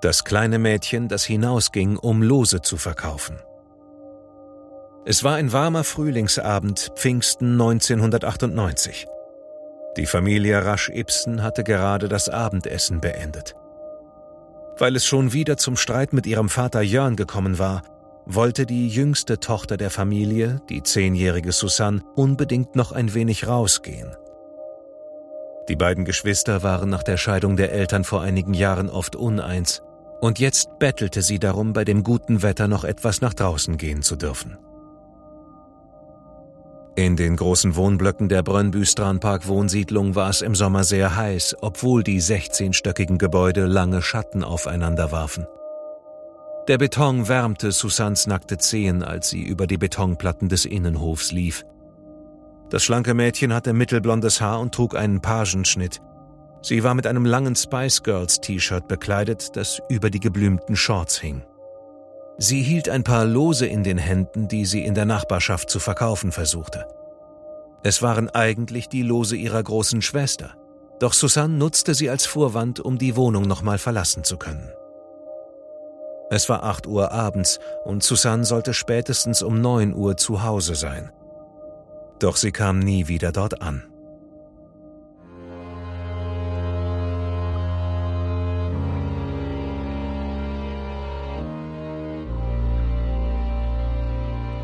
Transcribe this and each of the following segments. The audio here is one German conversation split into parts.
Das kleine Mädchen, das hinausging, um Lose zu verkaufen. Es war ein warmer Frühlingsabend, Pfingsten 1998. Die Familie Rasch-Ibsen hatte gerade das Abendessen beendet. Weil es schon wieder zum Streit mit ihrem Vater Jörn gekommen war, wollte die jüngste Tochter der Familie, die zehnjährige Susanne, unbedingt noch ein wenig rausgehen. Die beiden Geschwister waren nach der Scheidung der Eltern vor einigen Jahren oft uneins, und jetzt bettelte sie darum, bei dem guten Wetter noch etwas nach draußen gehen zu dürfen. In den großen Wohnblöcken der Brönnbü-Strandpark-Wohnsiedlung war es im Sommer sehr heiß, obwohl die 16-stöckigen Gebäude lange Schatten aufeinander warfen. Der Beton wärmte Susans nackte Zehen, als sie über die Betonplatten des Innenhofs lief. Das schlanke Mädchen hatte mittelblondes Haar und trug einen Pagenschnitt. Sie war mit einem langen Spice Girls T-Shirt bekleidet, das über die geblümten Shorts hing. Sie hielt ein paar Lose in den Händen, die sie in der Nachbarschaft zu verkaufen versuchte. Es waren eigentlich die Lose ihrer großen Schwester, doch Susanne nutzte sie als Vorwand, um die Wohnung nochmal verlassen zu können. Es war acht Uhr abends und Susanne sollte spätestens um neun Uhr zu Hause sein. Doch sie kam nie wieder dort an.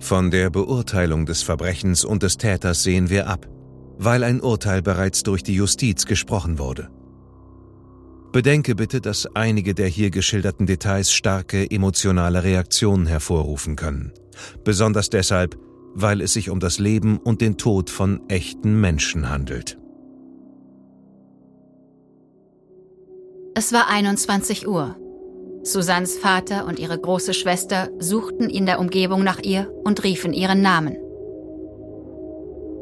von der Beurteilung des Verbrechens und des Täters sehen wir ab, weil ein Urteil bereits durch die Justiz gesprochen wurde. Bedenke bitte, dass einige der hier geschilderten Details starke emotionale Reaktionen hervorrufen können. Besonders deshalb, weil es sich um das Leben und den Tod von echten Menschen handelt. Es war 21 Uhr. Susannes Vater und ihre große Schwester suchten in der Umgebung nach ihr und riefen ihren Namen.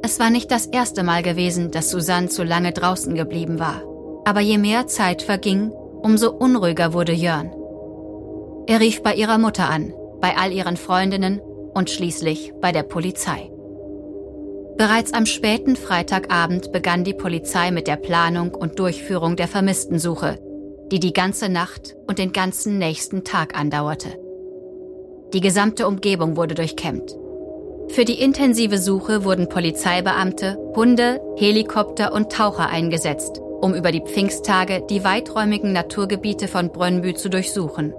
Es war nicht das erste Mal gewesen, dass Susanne zu lange draußen geblieben war. Aber je mehr Zeit verging, umso unruhiger wurde Jörn. Er rief bei ihrer Mutter an, bei all ihren Freundinnen und schließlich bei der Polizei. Bereits am späten Freitagabend begann die Polizei mit der Planung und Durchführung der Vermisstensuche, die die ganze Nacht und den ganzen nächsten Tag andauerte. Die gesamte Umgebung wurde durchkämmt. Für die intensive Suche wurden Polizeibeamte, Hunde, Helikopter und Taucher eingesetzt, um über die Pfingsttage die weiträumigen Naturgebiete von Brönnbü zu durchsuchen.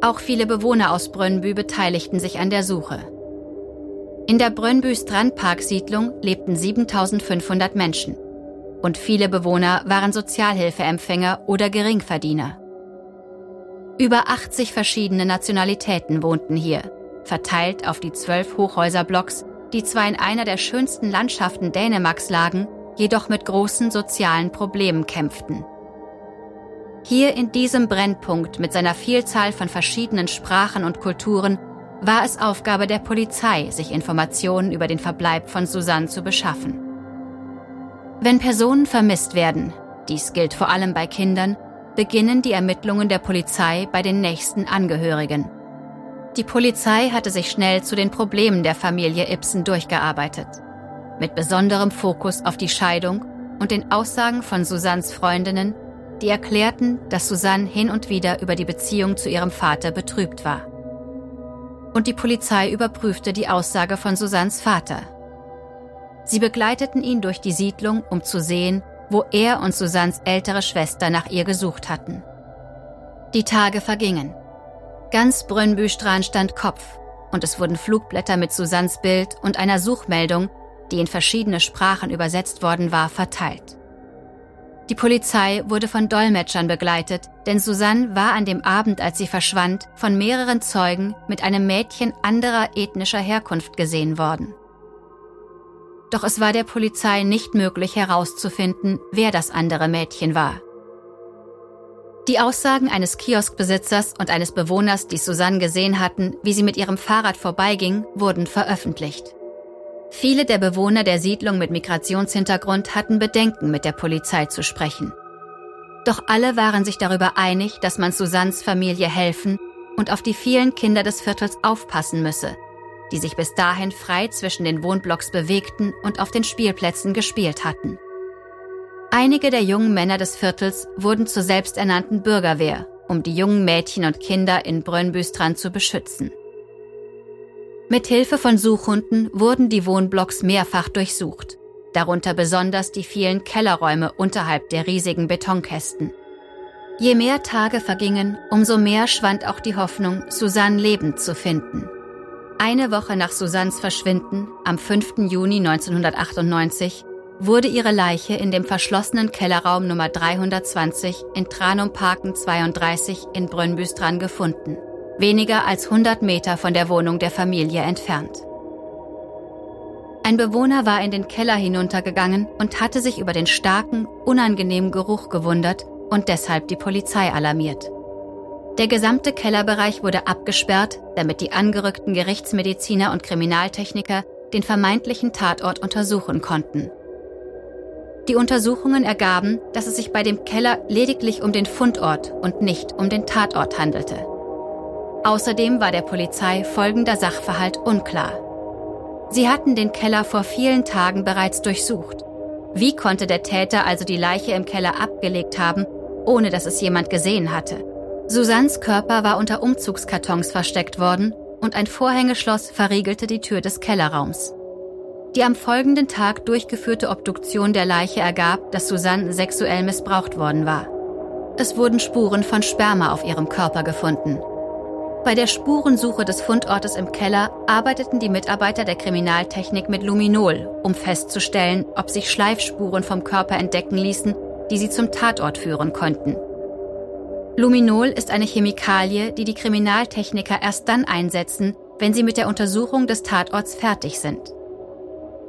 Auch viele Bewohner aus Brönnbü beteiligten sich an der Suche. In der Brönnbü Strandparksiedlung lebten 7500 Menschen und viele Bewohner waren Sozialhilfeempfänger oder Geringverdiener. Über 80 verschiedene Nationalitäten wohnten hier, verteilt auf die zwölf Hochhäuserblocks, die zwar in einer der schönsten Landschaften Dänemarks lagen, jedoch mit großen sozialen Problemen kämpften. Hier in diesem Brennpunkt mit seiner Vielzahl von verschiedenen Sprachen und Kulturen war es Aufgabe der Polizei, sich Informationen über den Verbleib von Susanne zu beschaffen. Wenn Personen vermisst werden, dies gilt vor allem bei Kindern, beginnen die Ermittlungen der Polizei bei den nächsten Angehörigen. Die Polizei hatte sich schnell zu den Problemen der Familie Ibsen durchgearbeitet, mit besonderem Fokus auf die Scheidung und den Aussagen von Susannes Freundinnen, die erklärten, dass Susanne hin und wieder über die Beziehung zu ihrem Vater betrübt war. Und die Polizei überprüfte die Aussage von Susannes Vater, Sie begleiteten ihn durch die Siedlung, um zu sehen, wo er und Susannes ältere Schwester nach ihr gesucht hatten. Die Tage vergingen. Ganz Brünnbüstrand stand Kopf und es wurden Flugblätter mit Susannes Bild und einer Suchmeldung, die in verschiedene Sprachen übersetzt worden war, verteilt. Die Polizei wurde von Dolmetschern begleitet, denn Susanne war an dem Abend, als sie verschwand, von mehreren Zeugen mit einem Mädchen anderer ethnischer Herkunft gesehen worden. Doch es war der Polizei nicht möglich herauszufinden, wer das andere Mädchen war. Die Aussagen eines Kioskbesitzers und eines Bewohners, die Susanne gesehen hatten, wie sie mit ihrem Fahrrad vorbeiging, wurden veröffentlicht. Viele der Bewohner der Siedlung mit Migrationshintergrund hatten Bedenken, mit der Polizei zu sprechen. Doch alle waren sich darüber einig, dass man Susannes Familie helfen und auf die vielen Kinder des Viertels aufpassen müsse, die sich bis dahin frei zwischen den Wohnblocks bewegten und auf den Spielplätzen gespielt hatten. Einige der jungen Männer des Viertels wurden zur selbsternannten Bürgerwehr, um die jungen Mädchen und Kinder in Brönnbüstrand zu beschützen. Mit Hilfe von Suchhunden wurden die Wohnblocks mehrfach durchsucht, darunter besonders die vielen Kellerräume unterhalb der riesigen Betonkästen. Je mehr Tage vergingen, umso mehr schwand auch die Hoffnung, Susanne lebend zu finden. Eine Woche nach Susannes Verschwinden, am 5. Juni 1998, wurde ihre Leiche in dem verschlossenen Kellerraum Nummer 320 in Tranumparken 32 in Brünnbüstran gefunden, weniger als 100 Meter von der Wohnung der Familie entfernt. Ein Bewohner war in den Keller hinuntergegangen und hatte sich über den starken, unangenehmen Geruch gewundert und deshalb die Polizei alarmiert. Der gesamte Kellerbereich wurde abgesperrt, damit die angerückten Gerichtsmediziner und Kriminaltechniker den vermeintlichen Tatort untersuchen konnten. Die Untersuchungen ergaben, dass es sich bei dem Keller lediglich um den Fundort und nicht um den Tatort handelte. Außerdem war der Polizei folgender Sachverhalt unklar. Sie hatten den Keller vor vielen Tagen bereits durchsucht. Wie konnte der Täter also die Leiche im Keller abgelegt haben, ohne dass es jemand gesehen hatte? Susannes Körper war unter Umzugskartons versteckt worden und ein Vorhängeschloss verriegelte die Tür des Kellerraums. Die am folgenden Tag durchgeführte Obduktion der Leiche ergab, dass Susanne sexuell missbraucht worden war. Es wurden Spuren von Sperma auf ihrem Körper gefunden. Bei der Spurensuche des Fundortes im Keller arbeiteten die Mitarbeiter der Kriminaltechnik mit Luminol, um festzustellen, ob sich Schleifspuren vom Körper entdecken ließen, die sie zum Tatort führen konnten. Luminol ist eine Chemikalie, die die Kriminaltechniker erst dann einsetzen, wenn sie mit der Untersuchung des Tatorts fertig sind.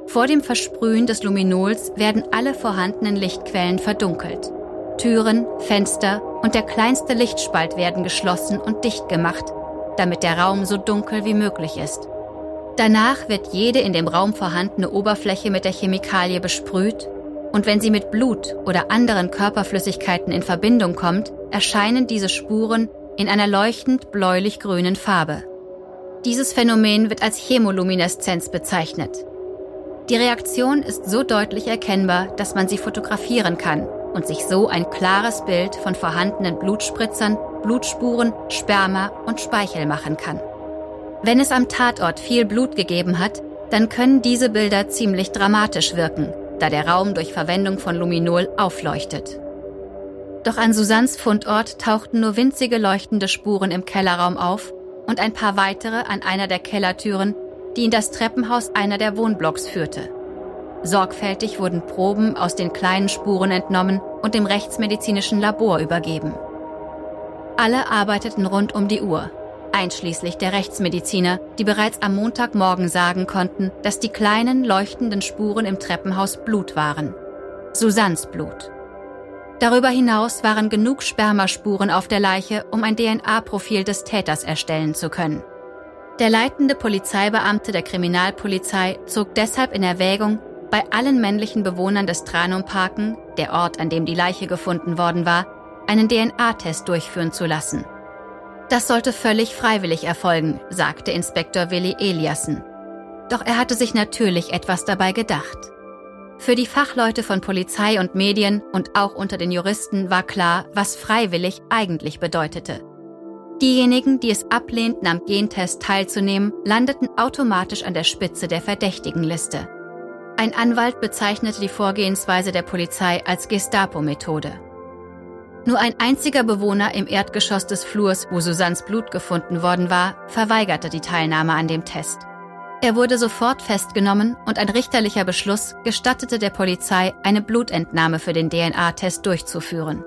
Vor dem Versprühen des Luminols werden alle vorhandenen Lichtquellen verdunkelt. Türen, Fenster und der kleinste Lichtspalt werden geschlossen und dicht gemacht, damit der Raum so dunkel wie möglich ist. Danach wird jede in dem Raum vorhandene Oberfläche mit der Chemikalie besprüht und wenn sie mit Blut oder anderen Körperflüssigkeiten in Verbindung kommt, erscheinen diese Spuren in einer leuchtend bläulich-grünen Farbe. Dieses Phänomen wird als Chemolumineszenz bezeichnet. Die Reaktion ist so deutlich erkennbar, dass man sie fotografieren kann und sich so ein klares Bild von vorhandenen Blutspritzern, Blutspuren, Sperma und Speichel machen kann. Wenn es am Tatort viel Blut gegeben hat, dann können diese Bilder ziemlich dramatisch wirken, da der Raum durch Verwendung von Luminol aufleuchtet. Doch an Susannes Fundort tauchten nur winzige leuchtende Spuren im Kellerraum auf und ein paar weitere an einer der Kellertüren, die in das Treppenhaus einer der Wohnblocks führte. Sorgfältig wurden Proben aus den kleinen Spuren entnommen und dem rechtsmedizinischen Labor übergeben. Alle arbeiteten rund um die Uhr, einschließlich der Rechtsmediziner, die bereits am Montagmorgen sagen konnten, dass die kleinen leuchtenden Spuren im Treppenhaus Blut waren. Susannes Blut. Darüber hinaus waren genug Spermaspuren auf der Leiche, um ein DNA-Profil des Täters erstellen zu können. Der leitende Polizeibeamte der Kriminalpolizei zog deshalb in Erwägung, bei allen männlichen Bewohnern des Tranumparken, der Ort, an dem die Leiche gefunden worden war, einen DNA-Test durchführen zu lassen. Das sollte völlig freiwillig erfolgen, sagte Inspektor Willi Eliassen. Doch er hatte sich natürlich etwas dabei gedacht. Für die Fachleute von Polizei und Medien und auch unter den Juristen war klar, was freiwillig eigentlich bedeutete. Diejenigen, die es ablehnten, am Gentest teilzunehmen, landeten automatisch an der Spitze der Verdächtigenliste. Ein Anwalt bezeichnete die Vorgehensweise der Polizei als Gestapo-Methode. Nur ein einziger Bewohner im Erdgeschoss des Flurs, wo Susannes Blut gefunden worden war, verweigerte die Teilnahme an dem Test. Er wurde sofort festgenommen und ein richterlicher Beschluss gestattete der Polizei, eine Blutentnahme für den DNA-Test durchzuführen.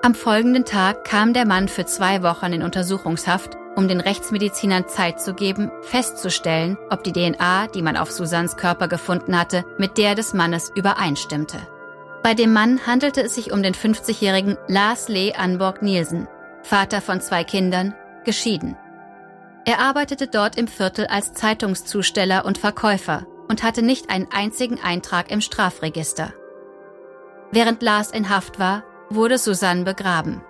Am folgenden Tag kam der Mann für zwei Wochen in Untersuchungshaft, um den Rechtsmedizinern Zeit zu geben, festzustellen, ob die DNA, die man auf Susans Körper gefunden hatte, mit der des Mannes übereinstimmte. Bei dem Mann handelte es sich um den 50-jährigen Lars Lee Anborg Nielsen, Vater von zwei Kindern, geschieden. Er arbeitete dort im Viertel als Zeitungszusteller und Verkäufer und hatte nicht einen einzigen Eintrag im Strafregister. Während Lars in Haft war, wurde Susanne begraben.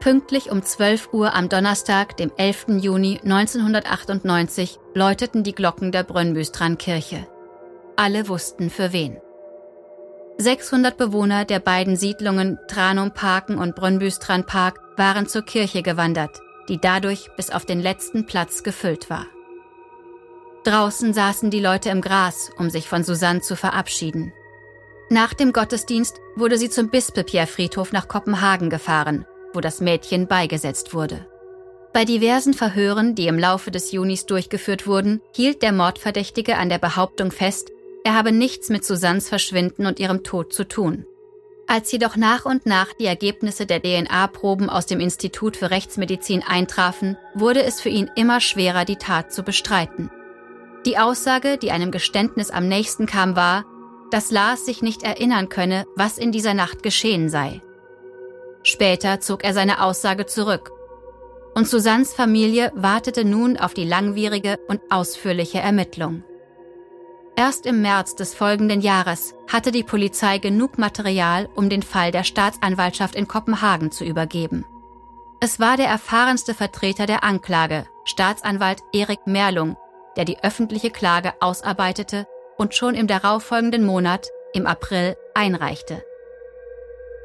Pünktlich um 12 Uhr am Donnerstag, dem 11. Juni 1998, läuteten die Glocken der Brönnbüstrankirche. Alle wussten für wen. 600 Bewohner der beiden Siedlungen Tranum Parken und Brönnbüstran Park waren zur Kirche gewandert, die dadurch bis auf den letzten Platz gefüllt war. Draußen saßen die Leute im Gras, um sich von Susanne zu verabschieden. Nach dem Gottesdienst wurde sie zum Bispepierfriedhof nach Kopenhagen gefahren, wo das Mädchen beigesetzt wurde. Bei diversen Verhören, die im Laufe des Junis durchgeführt wurden, hielt der Mordverdächtige an der Behauptung fest, er habe nichts mit Susannes Verschwinden und ihrem Tod zu tun. Als jedoch nach und nach die Ergebnisse der DNA-Proben aus dem Institut für Rechtsmedizin eintrafen, wurde es für ihn immer schwerer, die Tat zu bestreiten. Die Aussage, die einem Geständnis am nächsten kam, war, dass Lars sich nicht erinnern könne, was in dieser Nacht geschehen sei. Später zog er seine Aussage zurück. Und Susannes Familie wartete nun auf die langwierige und ausführliche Ermittlung. Erst im März des folgenden Jahres hatte die Polizei genug Material, um den Fall der Staatsanwaltschaft in Kopenhagen zu übergeben. Es war der erfahrenste Vertreter der Anklage, Staatsanwalt Erik Merlung, der die öffentliche Klage ausarbeitete und schon im darauffolgenden Monat, im April, einreichte.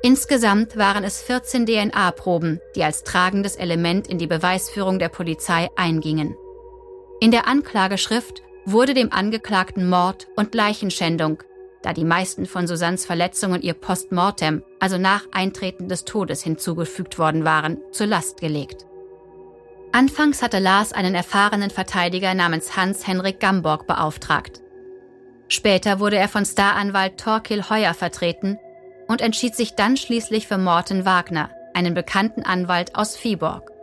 Insgesamt waren es 14 DNA-Proben, die als tragendes Element in die Beweisführung der Polizei eingingen. In der Anklageschrift wurde dem Angeklagten Mord und Leichenschändung, da die meisten von Susannes Verletzungen ihr Postmortem, also nach Eintreten des Todes hinzugefügt worden waren, zur Last gelegt. Anfangs hatte Lars einen erfahrenen Verteidiger namens Hans-Henrik Gamborg beauftragt. Später wurde er von Staranwalt Torkil Heuer vertreten und entschied sich dann schließlich für Morten Wagner, einen bekannten Anwalt aus Viborg.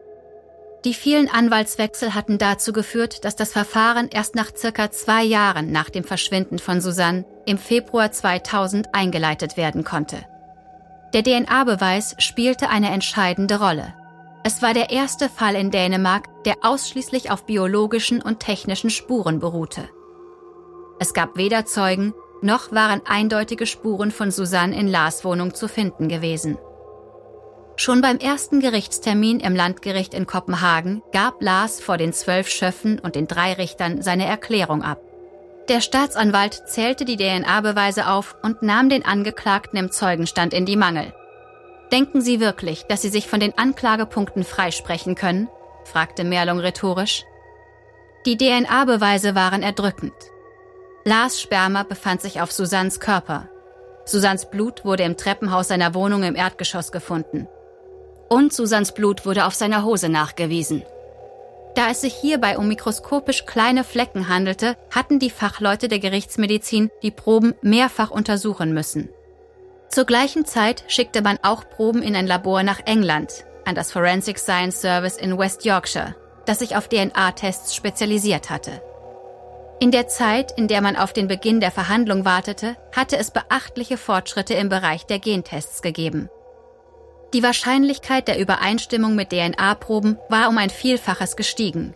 Die vielen Anwaltswechsel hatten dazu geführt, dass das Verfahren erst nach circa zwei Jahren nach dem Verschwinden von Susanne im Februar 2000 eingeleitet werden konnte. Der DNA-Beweis spielte eine entscheidende Rolle. Es war der erste Fall in Dänemark, der ausschließlich auf biologischen und technischen Spuren beruhte. Es gab weder Zeugen, noch waren eindeutige Spuren von Susanne in Lars Wohnung zu finden gewesen. Schon beim ersten Gerichtstermin im Landgericht in Kopenhagen gab Lars vor den zwölf Schöffen und den drei Richtern seine Erklärung ab. Der Staatsanwalt zählte die DNA-Beweise auf und nahm den Angeklagten im Zeugenstand in die Mangel. Denken Sie wirklich, dass Sie sich von den Anklagepunkten freisprechen können? fragte Merlung rhetorisch. Die DNA-Beweise waren erdrückend. Lars Sperma befand sich auf Susannes Körper. Susannes Blut wurde im Treppenhaus seiner Wohnung im Erdgeschoss gefunden und Susans Blut wurde auf seiner Hose nachgewiesen. Da es sich hierbei um mikroskopisch kleine Flecken handelte, hatten die Fachleute der Gerichtsmedizin die Proben mehrfach untersuchen müssen. Zur gleichen Zeit schickte man auch Proben in ein Labor nach England, an das Forensic Science Service in West Yorkshire, das sich auf DNA-Tests spezialisiert hatte. In der Zeit, in der man auf den Beginn der Verhandlung wartete, hatte es beachtliche Fortschritte im Bereich der Gentests gegeben. Die Wahrscheinlichkeit der Übereinstimmung mit DNA-Proben war um ein Vielfaches gestiegen.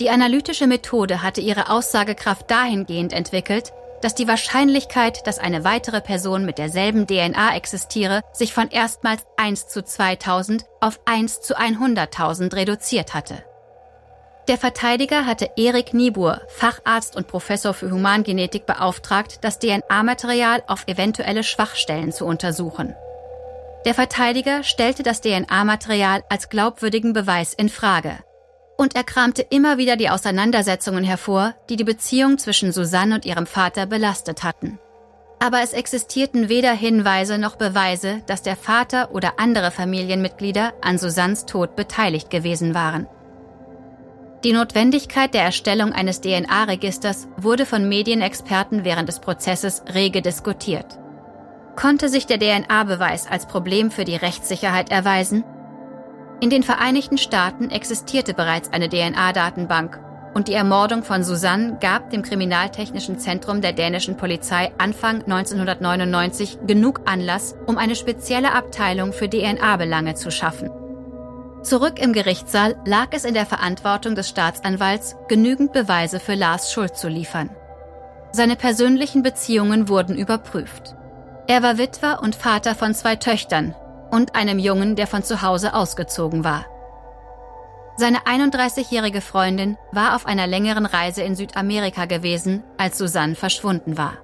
Die analytische Methode hatte ihre Aussagekraft dahingehend entwickelt, dass die Wahrscheinlichkeit, dass eine weitere Person mit derselben DNA existiere, sich von erstmals 1 zu 2000 auf 1 zu 100.000 reduziert hatte. Der Verteidiger hatte Erik Niebuhr, Facharzt und Professor für Humangenetik, beauftragt, das DNA-Material auf eventuelle Schwachstellen zu untersuchen. Der Verteidiger stellte das DNA-Material als glaubwürdigen Beweis in Frage. Und er kramte immer wieder die Auseinandersetzungen hervor, die die Beziehung zwischen Susanne und ihrem Vater belastet hatten. Aber es existierten weder Hinweise noch Beweise, dass der Vater oder andere Familienmitglieder an Susannes Tod beteiligt gewesen waren. Die Notwendigkeit der Erstellung eines DNA-Registers wurde von Medienexperten während des Prozesses rege diskutiert. Konnte sich der DNA-Beweis als Problem für die Rechtssicherheit erweisen? In den Vereinigten Staaten existierte bereits eine DNA-Datenbank und die Ermordung von Susanne gab dem Kriminaltechnischen Zentrum der dänischen Polizei Anfang 1999 genug Anlass, um eine spezielle Abteilung für DNA-Belange zu schaffen. Zurück im Gerichtssaal lag es in der Verantwortung des Staatsanwalts, genügend Beweise für Lars Schuld zu liefern. Seine persönlichen Beziehungen wurden überprüft. Er war Witwer und Vater von zwei Töchtern und einem Jungen, der von zu Hause ausgezogen war. Seine 31-jährige Freundin war auf einer längeren Reise in Südamerika gewesen, als Susanne verschwunden war.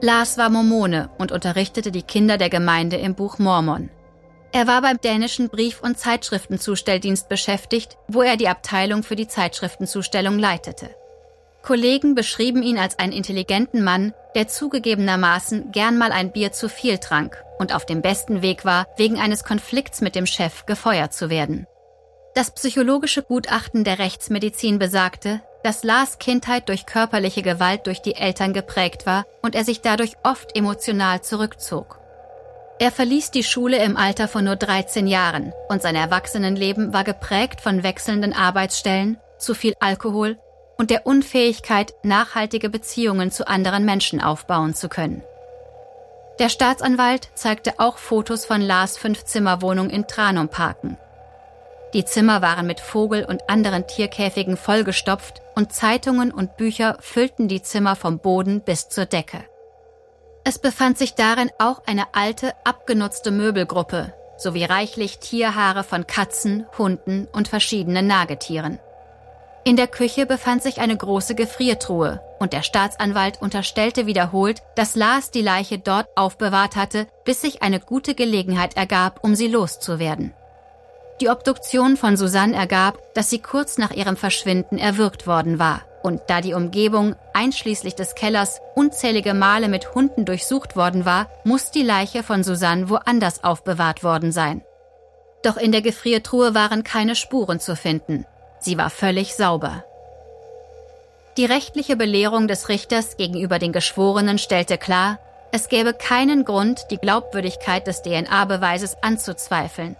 Lars war Mormone und unterrichtete die Kinder der Gemeinde im Buch Mormon. Er war beim dänischen Brief- und Zeitschriftenzustelldienst beschäftigt, wo er die Abteilung für die Zeitschriftenzustellung leitete. Kollegen beschrieben ihn als einen intelligenten Mann, der zugegebenermaßen gern mal ein Bier zu viel trank und auf dem besten Weg war, wegen eines Konflikts mit dem Chef gefeuert zu werden. Das psychologische Gutachten der Rechtsmedizin besagte, dass Lars Kindheit durch körperliche Gewalt durch die Eltern geprägt war und er sich dadurch oft emotional zurückzog. Er verließ die Schule im Alter von nur 13 Jahren und sein Erwachsenenleben war geprägt von wechselnden Arbeitsstellen, zu viel Alkohol und der Unfähigkeit, nachhaltige Beziehungen zu anderen Menschen aufbauen zu können. Der Staatsanwalt zeigte auch Fotos von Lars Fünfzimmerwohnung in Tranum Parken. Die Zimmer waren mit Vogel- und anderen Tierkäfigen vollgestopft und Zeitungen und Bücher füllten die Zimmer vom Boden bis zur Decke. Es befand sich darin auch eine alte, abgenutzte Möbelgruppe sowie reichlich Tierhaare von Katzen, Hunden und verschiedenen Nagetieren. In der Küche befand sich eine große Gefriertruhe und der Staatsanwalt unterstellte wiederholt, dass Lars die Leiche dort aufbewahrt hatte, bis sich eine gute Gelegenheit ergab, um sie loszuwerden. Die Obduktion von Susanne ergab, dass sie kurz nach ihrem Verschwinden erwürgt worden war. Und da die Umgebung, einschließlich des Kellers, unzählige Male mit Hunden durchsucht worden war, muss die Leiche von Susanne woanders aufbewahrt worden sein. Doch in der Gefriertruhe waren keine Spuren zu finden. Sie war völlig sauber. Die rechtliche Belehrung des Richters gegenüber den Geschworenen stellte klar, es gäbe keinen Grund, die Glaubwürdigkeit des DNA-Beweises anzuzweifeln.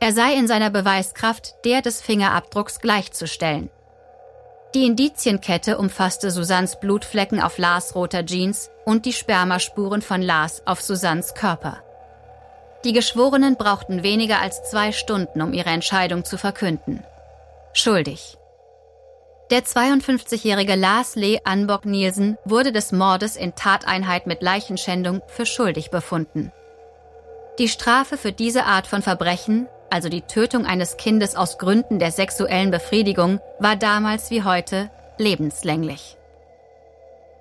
Er sei in seiner Beweiskraft der des Fingerabdrucks gleichzustellen. Die Indizienkette umfasste Susans Blutflecken auf Lars roter Jeans und die Spermaspuren von Lars auf Susans Körper. Die Geschworenen brauchten weniger als zwei Stunden, um ihre Entscheidung zu verkünden. Schuldig. Der 52-jährige Lars Lee Anbock Nielsen wurde des Mordes in Tateinheit mit Leichenschändung für schuldig befunden. Die Strafe für diese Art von Verbrechen also die Tötung eines Kindes aus Gründen der sexuellen Befriedigung, war damals wie heute lebenslänglich.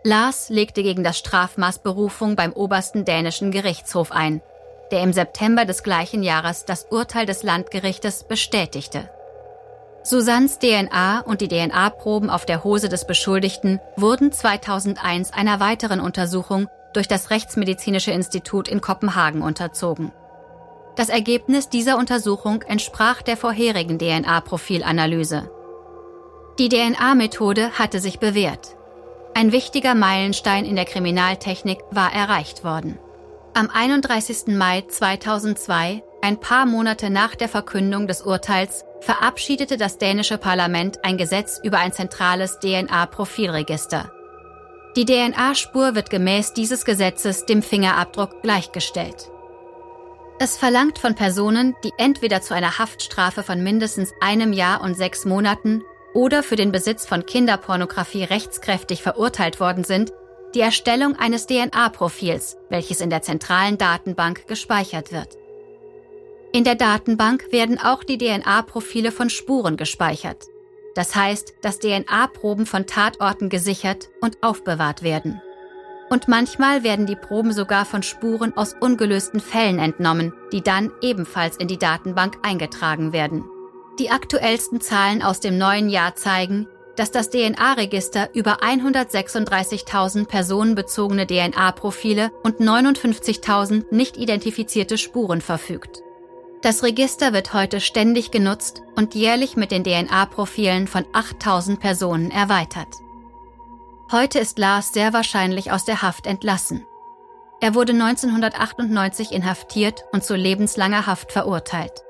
Lars legte gegen das Strafmaß Berufung beim obersten dänischen Gerichtshof ein, der im September des gleichen Jahres das Urteil des Landgerichtes bestätigte. Susannes DNA und die DNA-Proben auf der Hose des Beschuldigten wurden 2001 einer weiteren Untersuchung durch das Rechtsmedizinische Institut in Kopenhagen unterzogen. Das Ergebnis dieser Untersuchung entsprach der vorherigen DNA-Profilanalyse. Die DNA-Methode hatte sich bewährt. Ein wichtiger Meilenstein in der Kriminaltechnik war erreicht worden. Am 31. Mai 2002, ein paar Monate nach der Verkündung des Urteils, verabschiedete das dänische Parlament ein Gesetz über ein zentrales DNA-Profilregister. Die DNA-Spur wird gemäß dieses Gesetzes dem Fingerabdruck gleichgestellt. Es verlangt von Personen, die entweder zu einer Haftstrafe von mindestens einem Jahr und sechs Monaten oder für den Besitz von Kinderpornografie rechtskräftig verurteilt worden sind, die Erstellung eines DNA-Profils, welches in der zentralen Datenbank gespeichert wird. In der Datenbank werden auch die DNA-Profile von Spuren gespeichert. Das heißt, dass DNA-Proben von Tatorten gesichert und aufbewahrt werden. Und manchmal werden die Proben sogar von Spuren aus ungelösten Fällen entnommen, die dann ebenfalls in die Datenbank eingetragen werden. Die aktuellsten Zahlen aus dem neuen Jahr zeigen, dass das DNA-Register über 136.000 personenbezogene DNA-Profile und 59.000 nicht identifizierte Spuren verfügt. Das Register wird heute ständig genutzt und jährlich mit den DNA-Profilen von 8.000 Personen erweitert. Heute ist Lars sehr wahrscheinlich aus der Haft entlassen. Er wurde 1998 inhaftiert und zu lebenslanger Haft verurteilt.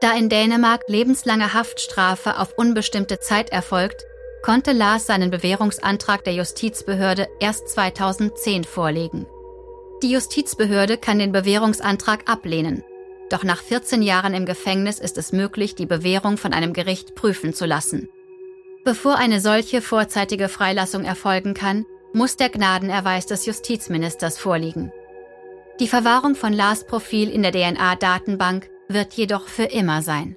Da in Dänemark lebenslange Haftstrafe auf unbestimmte Zeit erfolgt, konnte Lars seinen Bewährungsantrag der Justizbehörde erst 2010 vorlegen. Die Justizbehörde kann den Bewährungsantrag ablehnen, doch nach 14 Jahren im Gefängnis ist es möglich, die Bewährung von einem Gericht prüfen zu lassen. Bevor eine solche vorzeitige Freilassung erfolgen kann, muss der Gnadenerweis des Justizministers vorliegen. Die Verwahrung von Lars Profil in der DNA-Datenbank wird jedoch für immer sein.